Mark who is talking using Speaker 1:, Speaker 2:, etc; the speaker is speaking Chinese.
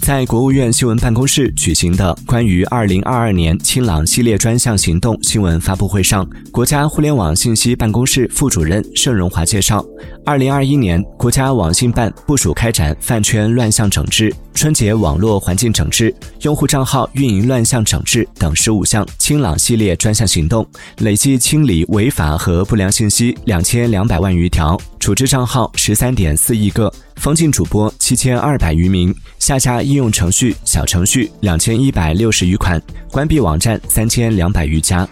Speaker 1: 在国务院新闻办公室举行的关于二零二二年清朗系列专项行动新闻发布会上，国家互联网信息办公室副主任盛荣华介绍，二零二一年国家网信办部署开展饭圈乱象整治、春节网络环境整治、用户账号运营乱象整治等十五项清朗系列专项行动，累计清理违法和不良信息两千两百万余条，处置账号十三点四亿个。封禁主播七千二百余名，下架应用程序、小程序两千一百六十余款，关闭网站三千两百余家。